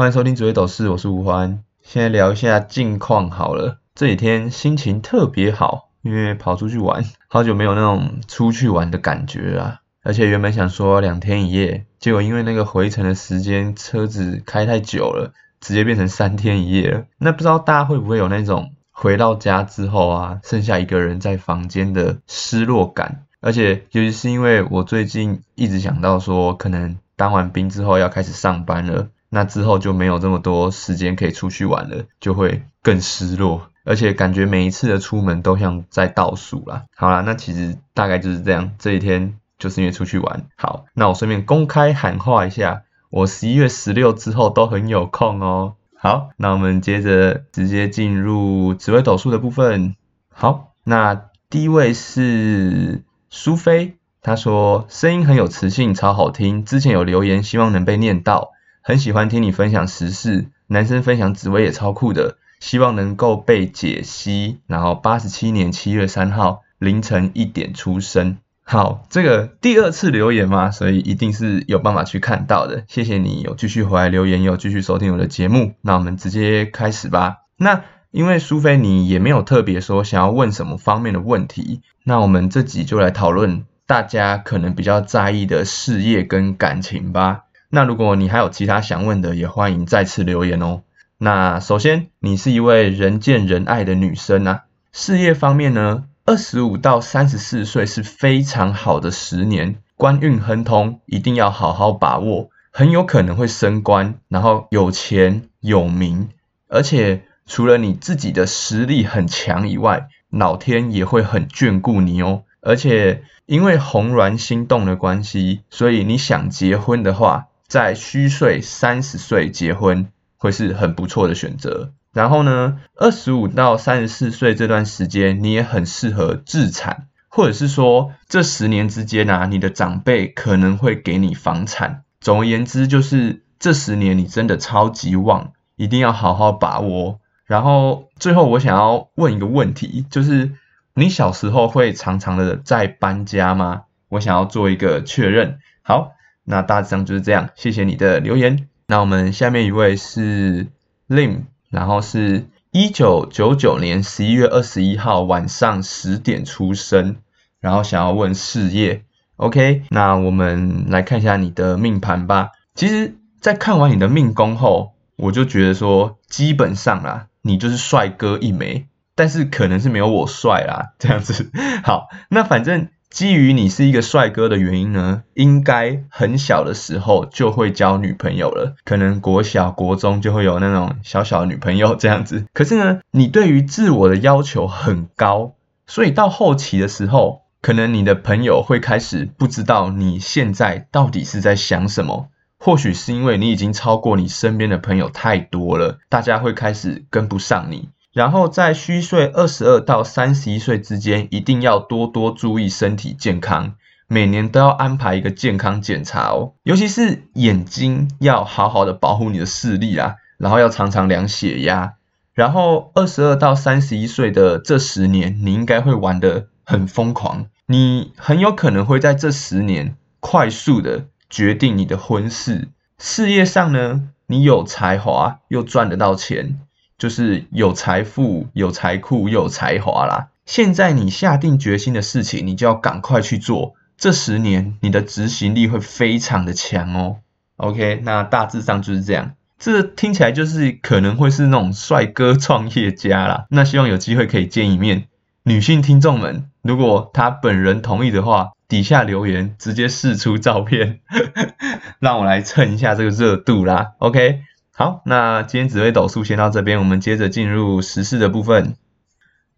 欢迎收听紫微斗士，我是吴欢。现在聊一下近况好了。这几天心情特别好，因为跑出去玩，好久没有那种出去玩的感觉啦。而且原本想说两天一夜，结果因为那个回程的时间车子开太久了，直接变成三天一夜了。那不知道大家会不会有那种回到家之后啊，剩下一个人在房间的失落感？而且尤其是因为我最近一直想到说，可能当完兵之后要开始上班了。那之后就没有这么多时间可以出去玩了，就会更失落，而且感觉每一次的出门都像在倒数啦。好啦，那其实大概就是这样，这一天就是因为出去玩。好，那我顺便公开喊话一下，我十一月十六之后都很有空哦。好，那我们接着直接进入紫微斗数的部分。好，那第一位是苏菲，她说声音很有磁性，超好听。之前有留言，希望能被念到。很喜欢听你分享时事，男生分享紫薇也超酷的，希望能够被解析。然后八十七年七月三号凌晨一点出生。好，这个第二次留言嘛，所以一定是有办法去看到的。谢谢你有继续回来留言，有继续收听我的节目。那我们直接开始吧。那因为苏菲你也没有特别说想要问什么方面的问题，那我们这集就来讨论大家可能比较在意的事业跟感情吧。那如果你还有其他想问的，也欢迎再次留言哦。那首先，你是一位人见人爱的女生啊。事业方面呢，二十五到三十四岁是非常好的十年，官运亨通，一定要好好把握，很有可能会升官，然后有钱有名，而且除了你自己的实力很强以外，老天也会很眷顾你哦。而且因为红鸾心动的关系，所以你想结婚的话。在虚岁三十岁结婚会是很不错的选择。然后呢，二十五到三十四岁这段时间，你也很适合自产，或者是说这十年之间啊，你的长辈可能会给你房产。总而言之，就是这十年你真的超级旺，一定要好好把握。然后最后，我想要问一个问题，就是你小时候会常常的在搬家吗？我想要做一个确认。好。那大致上就是这样，谢谢你的留言。那我们下面一位是 Lim，然后是一九九九年十一月二十一号晚上十点出生，然后想要问事业。OK，那我们来看一下你的命盘吧。其实，在看完你的命宫后，我就觉得说，基本上啦，你就是帅哥一枚，但是可能是没有我帅啦，这样子。好，那反正。基于你是一个帅哥的原因呢，应该很小的时候就会交女朋友了，可能国小、国中就会有那种小小女朋友这样子。可是呢，你对于自我的要求很高，所以到后期的时候，可能你的朋友会开始不知道你现在到底是在想什么。或许是因为你已经超过你身边的朋友太多了，大家会开始跟不上你。然后在虚岁二十二到三十一岁之间，一定要多多注意身体健康，每年都要安排一个健康检查哦。尤其是眼睛要好好的保护你的视力啊，然后要常常量血压。然后二十二到三十一岁的这十年，你应该会玩得很疯狂，你很有可能会在这十年快速的决定你的婚事。事业上呢，你有才华又赚得到钱。就是有财富、有财库、有才华啦。现在你下定决心的事情，你就要赶快去做。这十年你的执行力会非常的强哦。OK，那大致上就是这样。这听起来就是可能会是那种帅哥创业家啦。那希望有机会可以见一面。女性听众们，如果他本人同意的话，底下留言直接试出照片，让我来蹭一下这个热度啦。OK。好，那今天紫微斗数先到这边，我们接着进入时事的部分。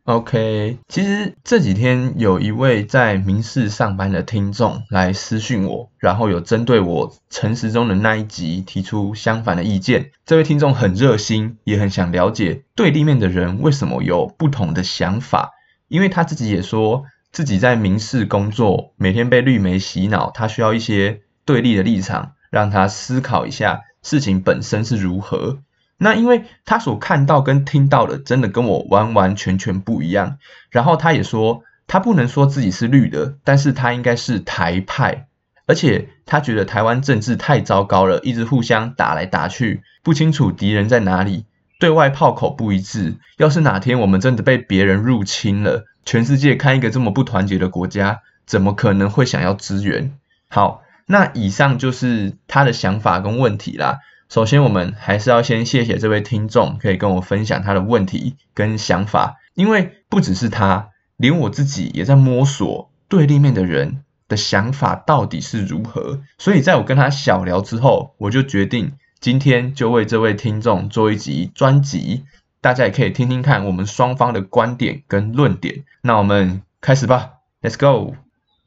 OK，其实这几天有一位在民事上班的听众来私讯我，然后有针对我诚实中的那一集提出相反的意见。这位听众很热心，也很想了解对立面的人为什么有不同的想法，因为他自己也说自己在民事工作，每天被绿媒洗脑，他需要一些对立的立场，让他思考一下。事情本身是如何？那因为他所看到跟听到的，真的跟我完完全全不一样。然后他也说，他不能说自己是绿的，但是他应该是台派。而且他觉得台湾政治太糟糕了，一直互相打来打去，不清楚敌人在哪里，对外炮口不一致。要是哪天我们真的被别人入侵了，全世界看一个这么不团结的国家，怎么可能会想要支援？好，那以上就是他的想法跟问题啦。首先，我们还是要先谢谢这位听众，可以跟我分享他的问题跟想法，因为不只是他，连我自己也在摸索对立面的人。的想法到底是如何？所以在我跟他小聊之后，我就决定今天就为这位听众做一集专辑，大家也可以听听看我们双方的观点跟论点。那我们开始吧，Let's go。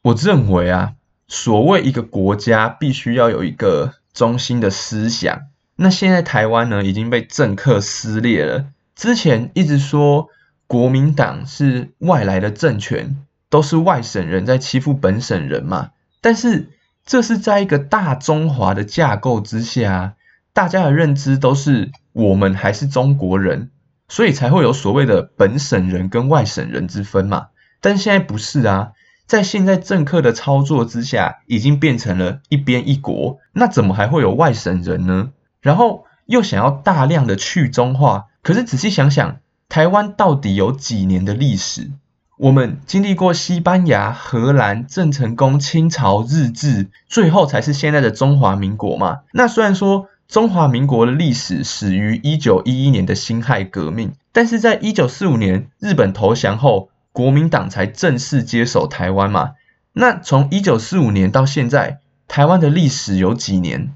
我认为啊，所谓一个国家必须要有一个中心的思想。那现在台湾呢已经被政客撕裂了，之前一直说国民党是外来的政权。都是外省人在欺负本省人嘛？但是这是在一个大中华的架构之下，大家的认知都是我们还是中国人，所以才会有所谓的本省人跟外省人之分嘛。但现在不是啊，在现在政客的操作之下，已经变成了一边一国，那怎么还会有外省人呢？然后又想要大量的去中化，可是仔细想想，台湾到底有几年的历史？我们经历过西班牙、荷兰、郑成功、清朝、日治，最后才是现在的中华民国嘛。那虽然说中华民国的历史始于一九一一年的辛亥革命，但是在一九四五年日本投降后，国民党才正式接手台湾嘛。那从一九四五年到现在，台湾的历史有几年？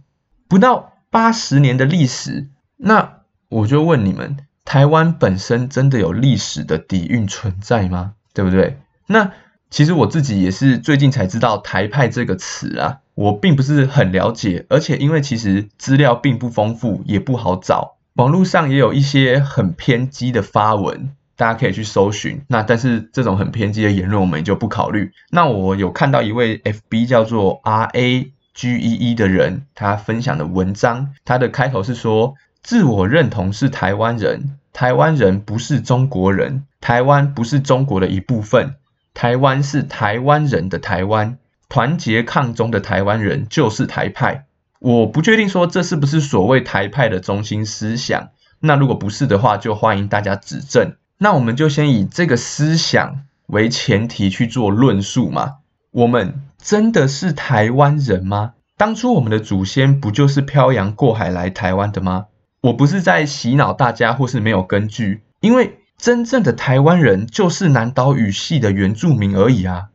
不到八十年的历史。那我就问你们，台湾本身真的有历史的底蕴存在吗？对不对？那其实我自己也是最近才知道“台派”这个词啊，我并不是很了解，而且因为其实资料并不丰富，也不好找，网络上也有一些很偏激的发文，大家可以去搜寻。那但是这种很偏激的言论，我们就不考虑。那我有看到一位 FB 叫做 R A G E E 的人，他分享的文章，他的开头是说：“自我认同是台湾人，台湾人不是中国人。”台湾不是中国的一部分，台湾是台湾人的台湾，团结抗中的台湾人就是台派。我不确定说这是不是所谓台派的中心思想，那如果不是的话，就欢迎大家指正。那我们就先以这个思想为前提去做论述嘛。我们真的是台湾人吗？当初我们的祖先不就是漂洋过海来台湾的吗？我不是在洗脑大家，或是没有根据，因为。真正的台湾人就是南岛语系的原住民而已啊！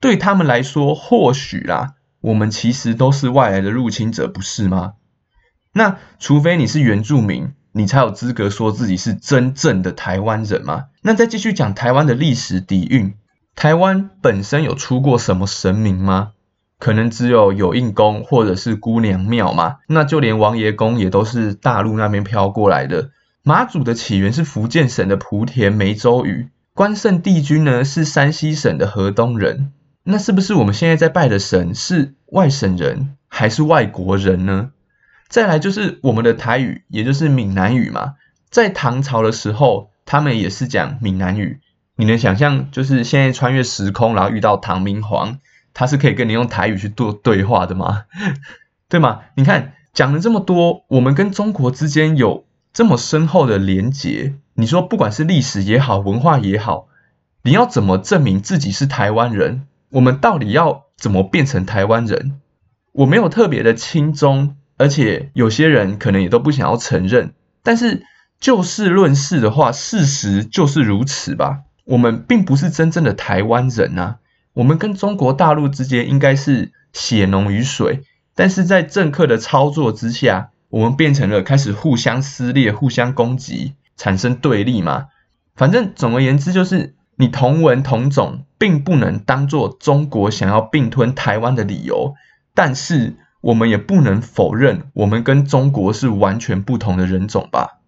对他们来说，或许啦，我们其实都是外来的入侵者，不是吗？那除非你是原住民，你才有资格说自己是真正的台湾人吗？那再继续讲台湾的历史底蕴，台湾本身有出过什么神明吗？可能只有有应公或者是姑娘庙嘛？那就连王爷公也都是大陆那边飘过来的。妈祖的起源是福建省的莆田梅州屿，关圣帝君呢是山西省的河东人。那是不是我们现在在拜的神是外省人还是外国人呢？再来就是我们的台语，也就是闽南语嘛。在唐朝的时候，他们也是讲闽南语。你能想象，就是现在穿越时空，然后遇到唐明皇，他是可以跟你用台语去做对话的吗？对吗？你看讲了这么多，我们跟中国之间有。这么深厚的连结，你说不管是历史也好，文化也好，你要怎么证明自己是台湾人？我们到底要怎么变成台湾人？我没有特别的亲中，而且有些人可能也都不想要承认。但是就事论事的话，事实就是如此吧。我们并不是真正的台湾人啊，我们跟中国大陆之间应该是血浓于水，但是在政客的操作之下。我们变成了开始互相撕裂、互相攻击，产生对立嘛？反正总而言之，就是你同文同种，并不能当做中国想要并吞台湾的理由。但是我们也不能否认，我们跟中国是完全不同的人种吧？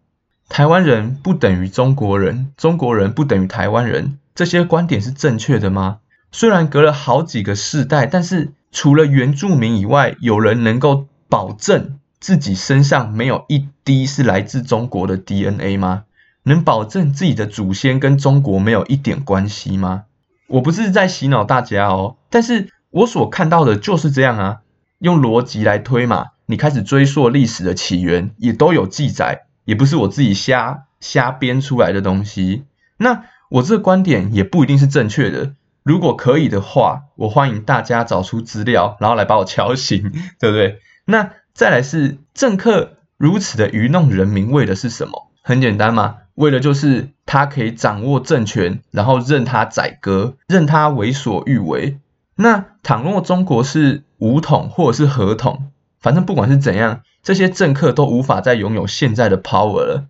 台湾人不等于中国人，中国人不等于台湾人，这些观点是正确的吗？虽然隔了好几个世代，但是除了原住民以外，有人能够保证？自己身上没有一滴是来自中国的 DNA 吗？能保证自己的祖先跟中国没有一点关系吗？我不是在洗脑大家哦，但是我所看到的就是这样啊，用逻辑来推嘛，你开始追溯历史的起源，也都有记载，也不是我自己瞎瞎编出来的东西。那我这个观点也不一定是正确的。如果可以的话，我欢迎大家找出资料，然后来把我敲醒，对不对？那再来是政客如此的愚弄人民，为的是什么？很简单嘛，为了就是他可以掌握政权，然后任他宰割，任他为所欲为。那倘若中国是武统或者是合统，反正不管是怎样，这些政客都无法再拥有现在的 power 了。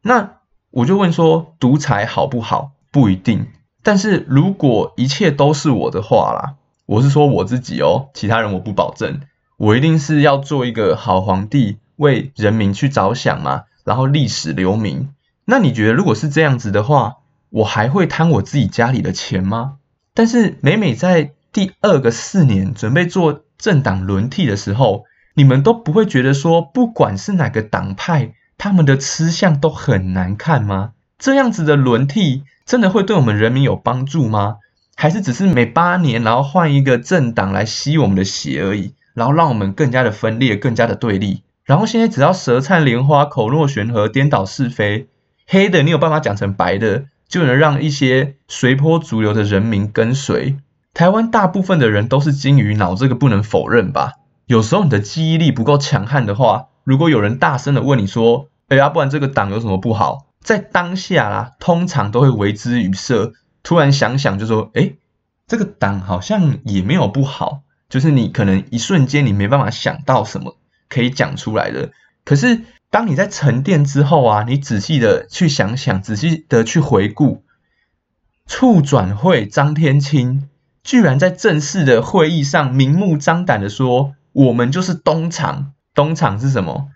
那我就问说，独裁好不好？不一定。但是如果一切都是我的话啦，我是说我自己哦，其他人我不保证，我一定是要做一个好皇帝，为人民去着想嘛，然后历史留名。那你觉得如果是这样子的话，我还会贪我自己家里的钱吗？但是每每在第二个四年准备做政党轮替的时候，你们都不会觉得说，不管是哪个党派，他们的吃相都很难看吗？这样子的轮替。真的会对我们人民有帮助吗？还是只是每八年然后换一个政党来吸我们的血而已，然后让我们更加的分裂、更加的对立？然后现在只要舌灿莲花、口若悬河、颠倒是非，黑的你有办法讲成白的，就能让一些随波逐流的人民跟随。台湾大部分的人都是金鱼脑，这个不能否认吧？有时候你的记忆力不够强悍的话，如果有人大声的问你说：“哎呀，不然这个党有什么不好？”在当下啦，通常都会为之语塞。突然想想，就说：“哎，这个党好像也没有不好。”就是你可能一瞬间你没办法想到什么可以讲出来的。可是当你在沉淀之后啊，你仔细的去想想，仔细的去回顾，促转会张天青居然在正式的会议上明目张胆的说：“我们就是东厂。”东厂是什么？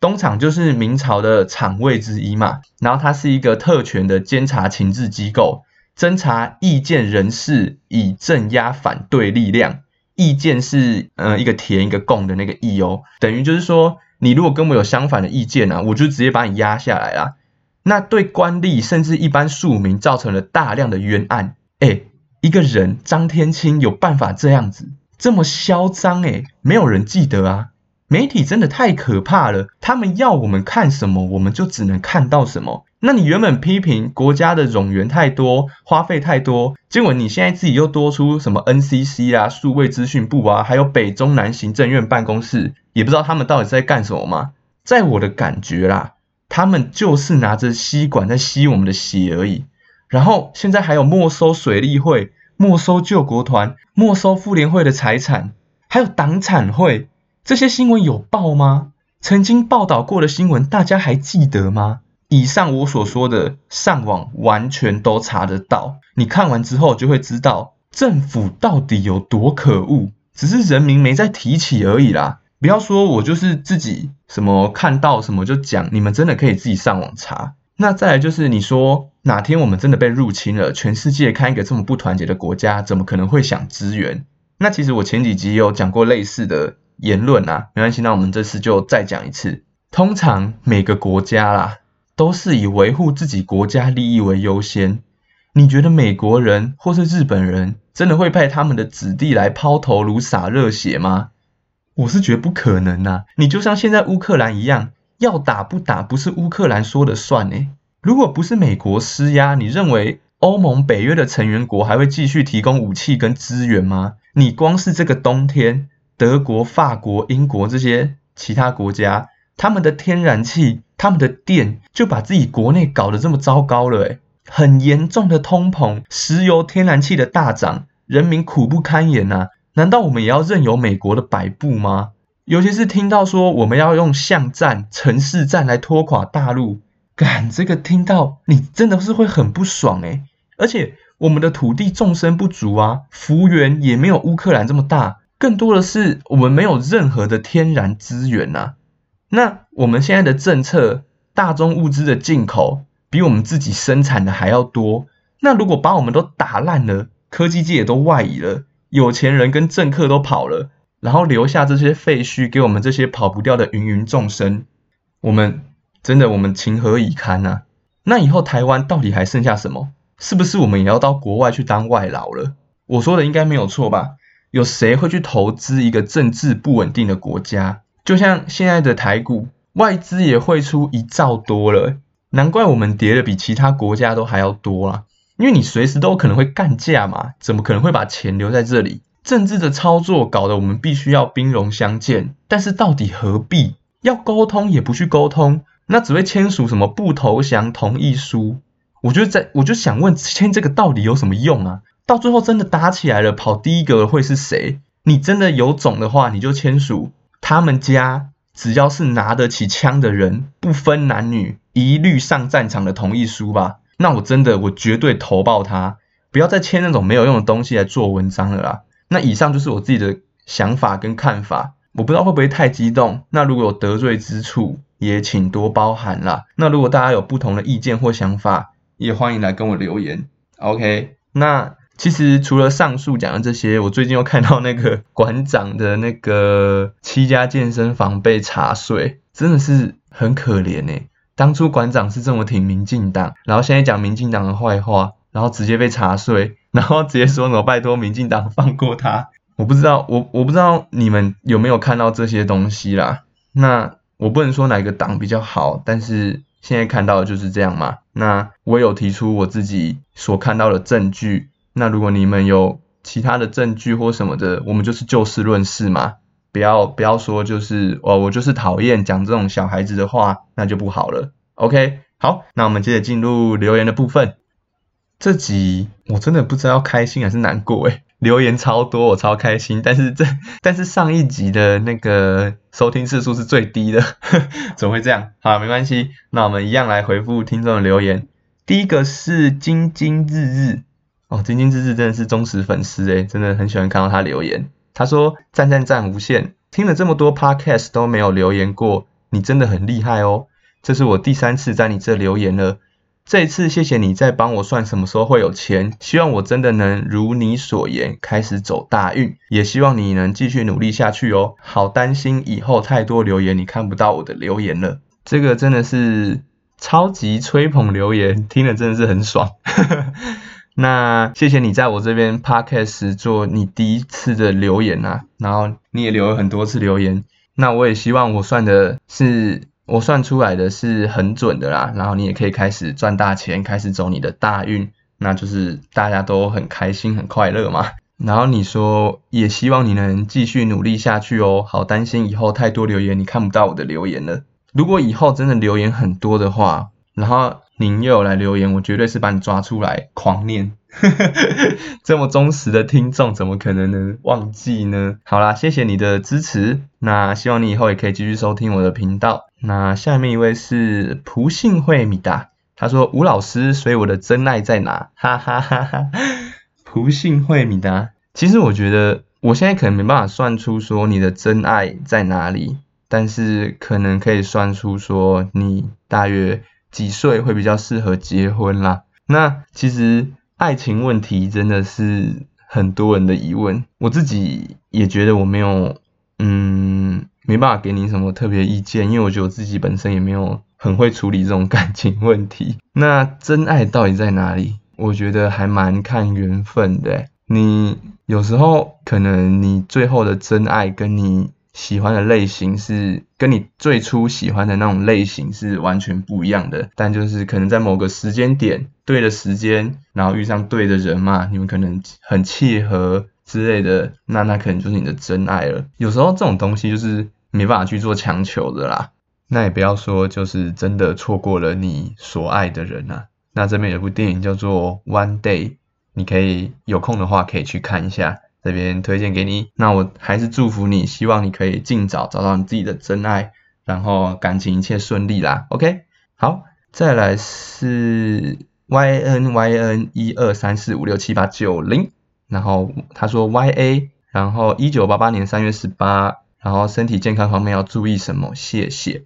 东厂就是明朝的厂卫之一嘛，然后它是一个特权的监察情治机构，侦查意见人士以镇压反对力量。意见是呃一个田一个共的那个意哦，等于就是说你如果跟我有相反的意见啊，我就直接把你压下来啦。那对官吏甚至一般庶民造成了大量的冤案。哎，一个人张天青有办法这样子这么嚣张？哎，没有人记得啊。媒体真的太可怕了，他们要我们看什么，我们就只能看到什么。那你原本批评国家的冗员太多，花费太多，结果你现在自己又多出什么 NCC 啊、数位资讯部啊，还有北中南行政院办公室，也不知道他们到底在干什么吗？在我的感觉啦，他们就是拿着吸管在吸我们的血而已。然后现在还有没收水利会、没收救国团、没收妇联会的财产，还有党产会。这些新闻有报吗？曾经报道过的新闻，大家还记得吗？以上我所说的，上网完全都查得到。你看完之后就会知道政府到底有多可恶，只是人民没再提起而已啦。不要说我就是自己什么看到什么就讲，你们真的可以自己上网查。那再来就是你说哪天我们真的被入侵了，全世界看一个这么不团结的国家，怎么可能会想支援？那其实我前几集有讲过类似的。言论啊，没关系，那我们这次就再讲一次。通常每个国家啦，都是以维护自己国家利益为优先。你觉得美国人或是日本人真的会派他们的子弟来抛头颅洒热血吗？我是觉得不可能呐。你就像现在乌克兰一样，要打不打不是乌克兰说了算呢。如果不是美国施压，你认为欧盟、北约的成员国还会继续提供武器跟资源吗？你光是这个冬天。德国、法国、英国这些其他国家，他们的天然气、他们的电就把自己国内搞得这么糟糕了，诶很严重的通膨，石油、天然气的大涨，人民苦不堪言呐！难道我们也要任由美国的摆布吗？尤其是听到说我们要用巷战、城市战来拖垮大陆，干这个听到你真的是会很不爽诶而且我们的土地纵深不足啊，幅员也没有乌克兰这么大。更多的是我们没有任何的天然资源呐，那我们现在的政策，大宗物资的进口比我们自己生产的还要多。那如果把我们都打烂了，科技界都外移了，有钱人跟政客都跑了，然后留下这些废墟给我们这些跑不掉的芸芸众生，我们真的我们情何以堪呐？那以后台湾到底还剩下什么？是不是我们也要到国外去当外劳了？我说的应该没有错吧？有谁会去投资一个政治不稳定的国家？就像现在的台股，外资也会出一兆多了，难怪我们跌的比其他国家都还要多啊！因为你随时都可能会干架嘛，怎么可能会把钱留在这里？政治的操作搞得我们必须要兵戎相见，但是到底何必？要沟通也不去沟通，那只会签署什么不投降同意书？我就在，我就想问，签这个到底有什么用啊？到最后真的打起来了，跑第一个会是谁？你真的有种的话，你就签署他们家只要是拿得起枪的人，不分男女，一律上战场的同意书吧。那我真的，我绝对投爆他，不要再签那种没有用的东西来做文章了啦。那以上就是我自己的想法跟看法，我不知道会不会太激动。那如果有得罪之处，也请多包涵啦。那如果大家有不同的意见或想法，也欢迎来跟我留言。OK，那。其实除了上述讲的这些，我最近又看到那个馆长的那个七家健身房被查税，真的是很可怜呢。当初馆长是这么挺民进党，然后现在讲民进党的坏话，然后直接被查税，然后直接说什么拜托民进党放过他。我不知道，我我不知道你们有没有看到这些东西啦。那我不能说哪个党比较好，但是现在看到的就是这样嘛。那我有提出我自己所看到的证据。那如果你们有其他的证据或什么的，我们就是就事论事嘛，不要不要说就是哦，我就是讨厌讲这种小孩子的话，那就不好了。OK，好，那我们接着进入留言的部分。这集我真的不知道要开心还是难过诶，留言超多，我超开心。但是这 但是上一集的那个收听次数是最低的，怎么会这样？好，没关系，那我们一样来回复听众的留言。第一个是晶晶日日。哦，晶晶日日真的是忠实粉丝诶，真的很喜欢看到他留言。他说赞赞赞无限，听了这么多 podcast 都没有留言过，你真的很厉害哦。这是我第三次在你这留言了，这一次谢谢你在帮我算什么时候会有钱，希望我真的能如你所言开始走大运，也希望你能继续努力下去哦。好担心以后太多留言你看不到我的留言了，这个真的是超级吹捧留言，听了真的是很爽。那谢谢你在我这边 podcast 做你第一次的留言啊，然后你也留了很多次留言，那我也希望我算的是我算出来的是很准的啦，然后你也可以开始赚大钱，开始走你的大运，那就是大家都很开心很快乐嘛。然后你说也希望你能继续努力下去哦，好担心以后太多留言你看不到我的留言了。如果以后真的留言很多的话，然后。您又有来留言，我绝对是把你抓出来狂念。这么忠实的听众，怎么可能能忘记呢？好啦，谢谢你的支持，那希望你以后也可以继续收听我的频道。那下面一位是蒲信惠米达，他说吴老师，所以我的真爱在哪？哈哈哈哈。蒲信惠米达，其实我觉得我现在可能没办法算出说你的真爱在哪里，但是可能可以算出说你大约。几岁会比较适合结婚啦？那其实爱情问题真的是很多人的疑问，我自己也觉得我没有，嗯，没办法给你什么特别意见，因为我觉得我自己本身也没有很会处理这种感情问题。那真爱到底在哪里？我觉得还蛮看缘分的。你有时候可能你最后的真爱跟你。喜欢的类型是跟你最初喜欢的那种类型是完全不一样的，但就是可能在某个时间点对的时间，然后遇上对的人嘛，你们可能很契合之类的，那那可能就是你的真爱了。有时候这种东西就是没办法去做强求的啦。那也不要说就是真的错过了你所爱的人啊。那这边有部电影叫做《One Day》，你可以有空的话可以去看一下。这边推荐给你，那我还是祝福你，希望你可以尽早找到你自己的真爱，然后感情一切顺利啦。OK，好，再来是 Y N Y N 一二三四五六七八九零，然后他说 Y A，然后一九八八年三月十八，然后身体健康方面要注意什么？谢谢。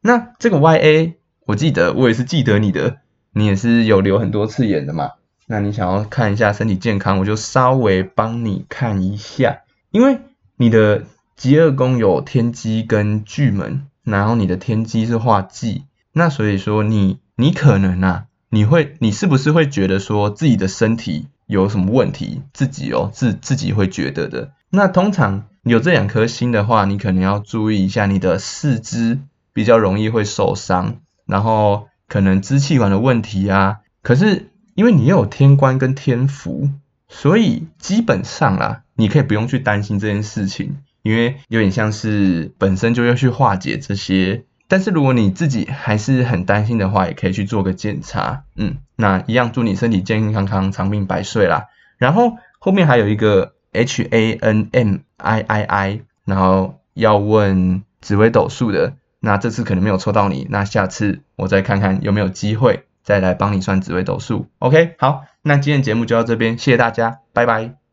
那这个 Y A，我记得我也是记得你的，你也是有留很多次言的嘛。那你想要看一下身体健康，我就稍微帮你看一下，因为你的极恶宫有天机跟巨门，然后你的天机是化忌，那所以说你你可能啊，你会你是不是会觉得说自己的身体有什么问题？自己哦自自己会觉得的，那通常有这两颗星的话，你可能要注意一下你的四肢比较容易会受伤，然后可能支气管的问题啊。可是因为你有天官跟天福，所以基本上啦，你可以不用去担心这件事情，因为有点像是本身就要去化解这些。但是如果你自己还是很担心的话，也可以去做个检查。嗯，那一样祝你身体健健康康、长命百岁啦。然后后面还有一个 H A N M I I I，然后要问紫微斗数的，那这次可能没有抽到你，那下次我再看看有没有机会再来帮你算紫微斗数。OK，好，那今天节目就到这边，谢谢大家，拜拜。